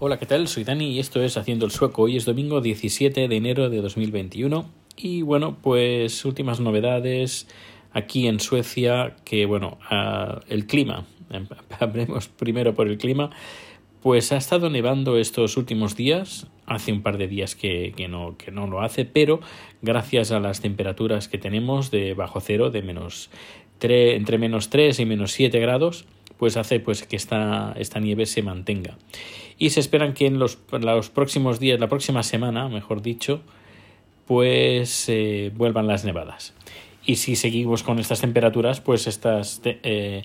Hola, ¿qué tal? Soy Dani y esto es Haciendo el Sueco. Hoy es domingo 17 de enero de 2021 y bueno, pues últimas novedades aquí en Suecia que bueno, el clima, hablemos primero por el clima, pues ha estado nevando estos últimos días, hace un par de días que, que, no, que no lo hace, pero gracias a las temperaturas que tenemos de bajo cero, de menos 3, entre menos 3 y menos 7 grados, pues hace pues que esta, esta nieve se mantenga. Y se esperan que en los, los próximos días, la próxima semana, mejor dicho, pues eh, vuelvan las nevadas. Y si seguimos con estas temperaturas, pues estas, eh,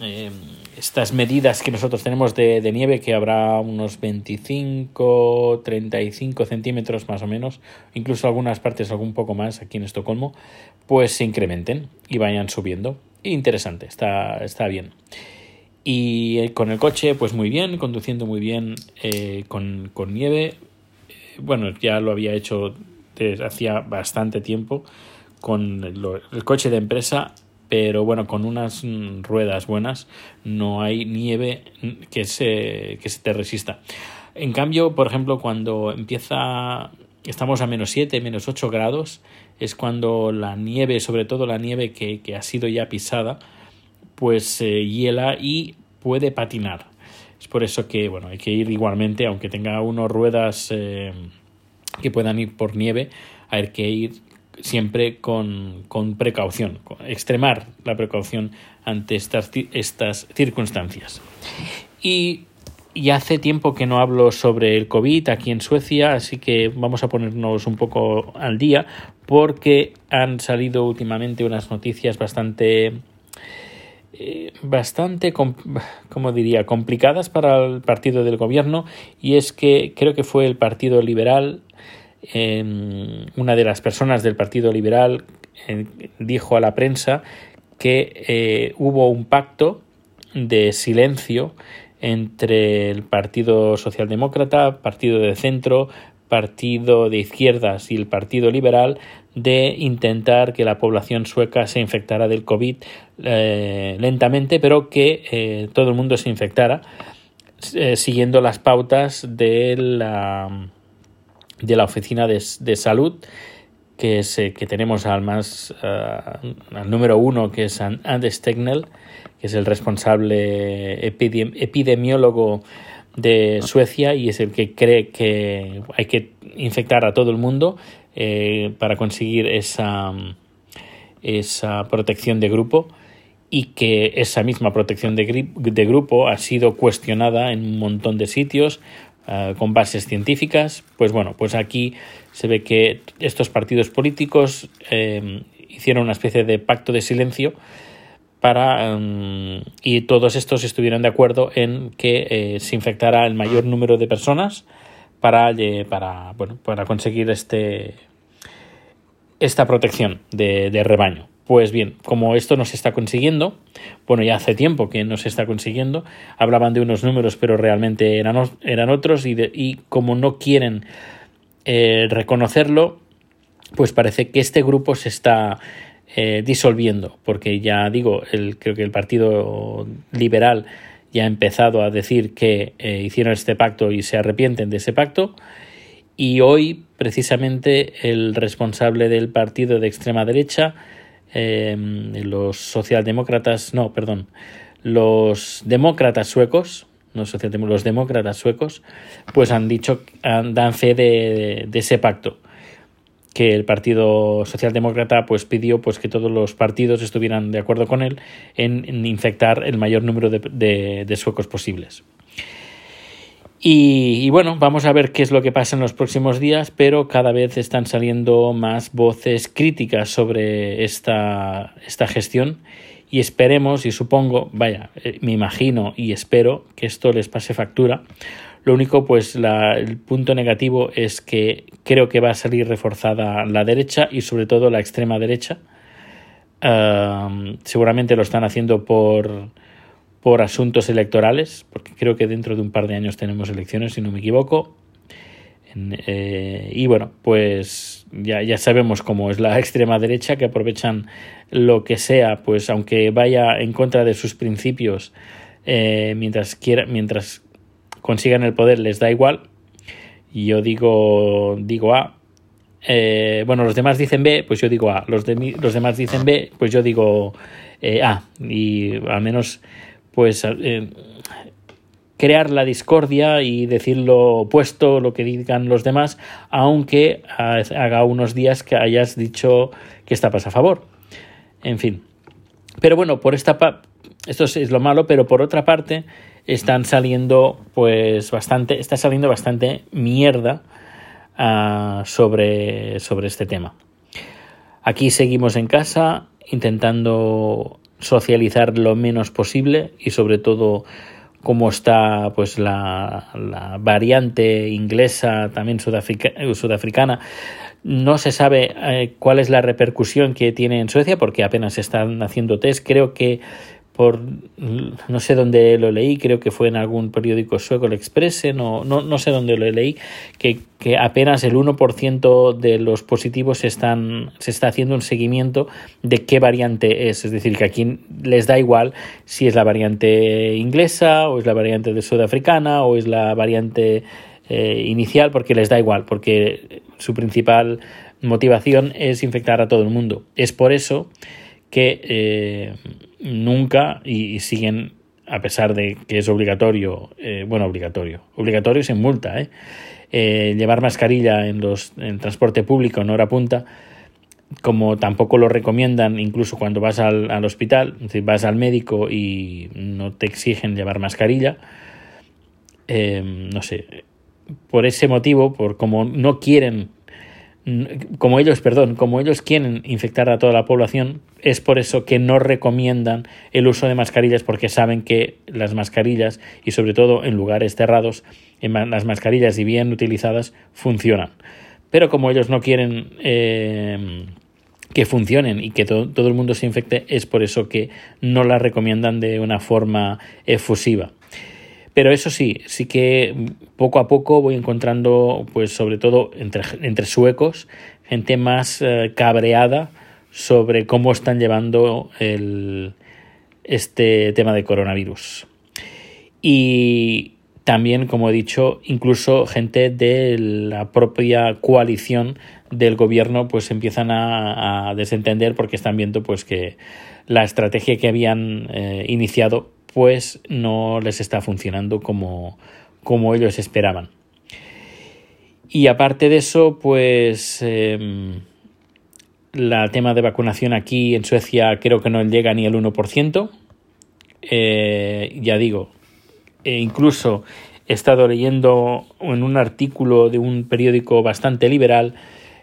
eh, estas medidas que nosotros tenemos de, de, nieve, que habrá unos 25, 35 centímetros más o menos, incluso algunas partes algún poco más aquí en Estocolmo, pues se incrementen y vayan subiendo interesante, está, está bien. Y eh, con el coche, pues muy bien, conduciendo muy bien eh, con, con, nieve. Bueno, ya lo había hecho desde hacía bastante tiempo con lo, el coche de empresa, pero bueno, con unas ruedas buenas no hay nieve que se, que se te resista. En cambio, por ejemplo, cuando empieza estamos a menos 7, menos 8 grados, es cuando la nieve, sobre todo la nieve que, que ha sido ya pisada, pues se eh, hiela y puede patinar. Es por eso que bueno, hay que ir igualmente, aunque tenga unas ruedas eh, que puedan ir por nieve, hay que ir siempre con, con precaución, extremar la precaución ante estas, estas circunstancias. Y y hace tiempo que no hablo sobre el COVID aquí en Suecia, así que vamos a ponernos un poco al día porque han salido últimamente unas noticias bastante eh, bastante como diría complicadas para el partido del gobierno y es que creo que fue el partido liberal eh, una de las personas del partido liberal eh, dijo a la prensa que eh, hubo un pacto de silencio entre el Partido Socialdemócrata, Partido de Centro, Partido de Izquierdas y el Partido Liberal de intentar que la población sueca se infectara del COVID eh, lentamente, pero que eh, todo el mundo se infectara eh, siguiendo las pautas de la, de la Oficina de, de Salud que, es, que tenemos al más uh, al número uno que es Anders Tegnell que es el responsable epidemiólogo de Suecia y es el que cree que hay que infectar a todo el mundo eh, para conseguir esa, esa protección de grupo y que esa misma protección de, de grupo ha sido cuestionada en un montón de sitios con bases científicas. Pues bueno, pues aquí se ve que estos partidos políticos eh, hicieron una especie de pacto de silencio para um, y todos estos estuvieran de acuerdo en que eh, se infectara el mayor número de personas para, eh, para, bueno, para conseguir este, esta protección de, de, rebaño. Pues bien, como esto no se está consiguiendo, bueno, ya hace tiempo que no se está consiguiendo, hablaban de unos números, pero realmente eran, eran otros, y, de, y como no quieren eh, reconocerlo, pues parece que este grupo se está eh, disolviendo, porque ya digo, el, creo que el Partido Liberal ya ha empezado a decir que eh, hicieron este pacto y se arrepienten de ese pacto. Y hoy, precisamente, el responsable del partido de extrema derecha, los socialdemócratas, no, perdón, los demócratas suecos, no los demócratas suecos, pues han dicho, han, dan fe de, ese pacto que el Partido Socialdemócrata pues pidió pues que todos los partidos estuvieran de acuerdo con él en, infectar el mayor número de, de, de suecos posibles. Y, y, bueno, vamos a ver qué es lo que pasa en los próximos días, pero cada vez están saliendo más voces críticas sobre esta, esta gestión y esperemos y supongo, vaya, eh, me imagino y espero que esto les pase factura lo único, pues la, el punto negativo es que creo que va a salir reforzada la derecha y sobre todo la extrema derecha. Seguramente lo están haciendo por, por asuntos electorales, porque creo que dentro de un par de años tenemos elecciones, si no me equivoco. Eh, y bueno, pues ya, ya sabemos cómo es la extrema derecha, que aprovechan lo que sea, pues aunque vaya en contra de sus principios, eh, mientras quiera, mientras consigan el poder les da igual. Yo digo, digo A. Eh, bueno, los demás dicen B, pues yo digo A. Los, de, los demás dicen B, pues yo digo eh, A. Y al menos, pues, crear la discordia y decir lo opuesto, lo que digan los demás, aunque haga unos días que hayas dicho que estás a favor. En fin. Pero bueno, por esta esto es lo malo, pero por otra parte están saliendo pues bastante, está saliendo bastante mierda uh, sobre, sobre este tema. Aquí seguimos en casa intentando socializar lo menos posible y sobre todo cómo está pues la, la variante inglesa también sudafricana no se sabe eh, cuál es la repercusión que tiene en Suecia porque apenas están haciendo test. Creo que por no sé dónde lo leí, creo que fue en algún periódico sueco, el Express, no, no, no sé dónde lo leí, que, que apenas el 1% de los positivos están, se está haciendo un seguimiento de qué variante es. Es decir, que aquí les da igual si es la variante inglesa o es la variante de sudafricana o es la variante eh, inicial, porque les da igual, porque su principal motivación es infectar a todo el mundo. Es por eso que eh, nunca y, siguen, a pesar de que es obligatorio, eh, bueno, obligatorio, obligatorio sin multa, ¿eh? llevar mascarilla en los en transporte público en hora punta, como tampoco lo recomiendan incluso cuando vas al, al hospital, si vas al médico y no te exigen llevar mascarilla, no sé, por ese motivo, por como no quieren como ellos, perdón, como ellos quieren infectar a toda la población, es por eso que no recomiendan el uso de mascarillas porque saben que las mascarillas y sobre todo en lugares cerrados, las mascarillas y bien utilizadas funcionan. Pero como ellos no quieren eh, que funcionen y que todo el mundo se infecte, es por eso que no las recomiendan de una forma efusiva. Pero eso sí, sí que poco a poco voy encontrando, pues sobre todo entre, entre suecos, gente más eh, cabreada sobre cómo están llevando el, este tema de coronavirus. Y también, como he dicho, incluso gente de la propia coalición del gobierno pues empiezan a, desentender porque están viendo pues que la estrategia que habían eh, iniciado pues no les está funcionando como, como ellos esperaban. Y aparte de eso, pues eh, la tema de vacunación aquí en Suecia creo que no llega ni al 1%. Eh, ya digo, e incluso he estado leyendo en un artículo de un periódico bastante liberal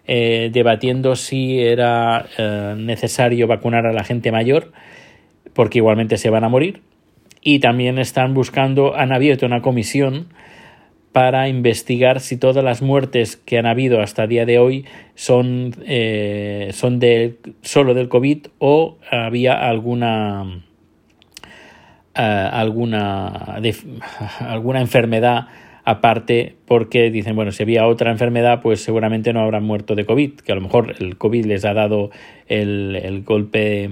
eh, debatiendo si era eh, necesario vacunar a la gente mayor, porque igualmente se van a morir y también están buscando, han abierto una comisión para investigar si todas las muertes que han habido hasta el día de hoy son, eh, son de, solo del COVID o había alguna, eh, alguna, alguna enfermedad aparte porque dicen, bueno, si había otra enfermedad, pues seguramente no habrán muerto de COVID, que a lo mejor el COVID les ha dado el, el golpe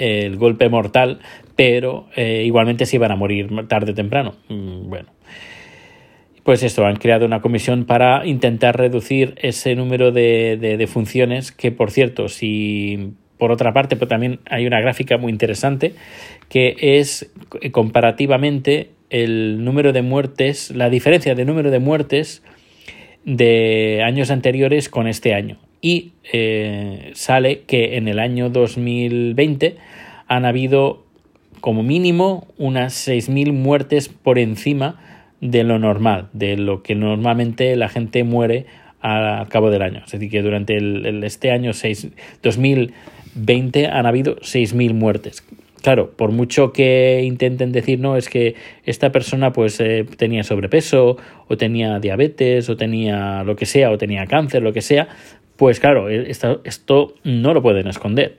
el golpe mortal, pero eh, igualmente se iban a morir tarde o temprano. Mm, bueno, pues esto, han creado una comisión para intentar reducir ese número de, de, funciones, que por cierto, si por otra parte, pero también hay una gráfica muy interesante, que es comparativamente el número de muertes, la diferencia de número de muertes de años anteriores con este año y eh, sale que en el año 2020 han habido como mínimo unas 6.000 muertes por encima de lo normal, de lo que normalmente la gente muere al cabo del año. Es decir, que durante el, este año 6, 2020 han habido 6.000 muertes. Claro, por mucho que intenten decir, no, es que esta persona pues eh, tenía sobrepeso o tenía diabetes o tenía lo que sea o tenía cáncer, lo que sea, pues claro, e, esto, no lo pueden esconder.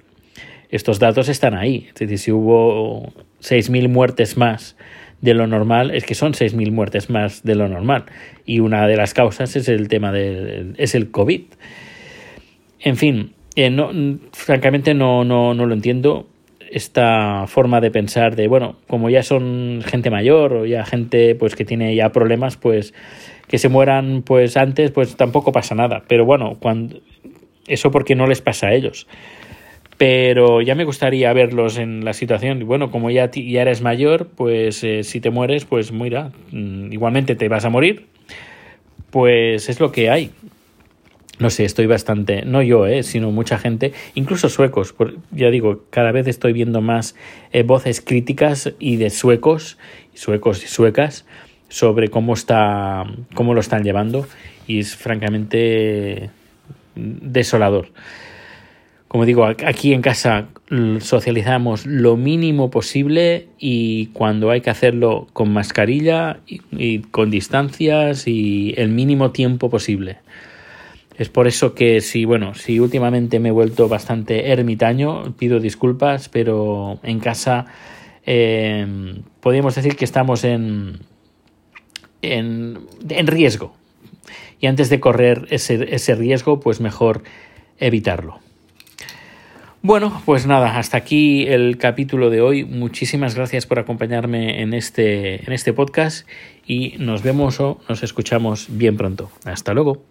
Estos datos están ahí. Es decir, si hubo 6.000 muertes más de lo normal, es que son 6.000 muertes más de lo normal. Y una de las causas es el tema del es el COVID. En fin, eh, no, francamente no, no, no lo entiendo. Esta forma de pensar de, bueno, como ya son gente mayor o ya gente pues que tiene ya problemas, pues que se mueran pues antes, pues tampoco pasa nada. Pero bueno, cuando eso porque no les pasa a ellos. Pero ya me gustaría verlos en la situación. Bueno, como ya, ya eres mayor, pues eh, si te mueres, pues mira, mm, igualmente te vas a morir. Pues es lo que hay no sé, estoy bastante, no yo, eh, sino mucha gente, incluso suecos, ya digo, cada vez estoy viendo más eh, voces críticas y de suecos, suecos y suecas, sobre cómo está, cómo lo están llevando, y es francamente desolador. Como digo, aquí en casa socializamos lo mínimo posible y cuando hay que hacerlo con mascarilla y con distancias y el mínimo tiempo posible. Es por eso que si, bueno, si últimamente me he vuelto bastante ermitaño, pido disculpas, pero en casa eh, podríamos decir que estamos en, en, en, riesgo. Y antes de correr ese, ese riesgo, pues mejor evitarlo. Bueno, pues nada, hasta aquí el capítulo de hoy. Muchísimas gracias por acompañarme en este, en este podcast y nos vemos o nos escuchamos bien pronto. Hasta luego.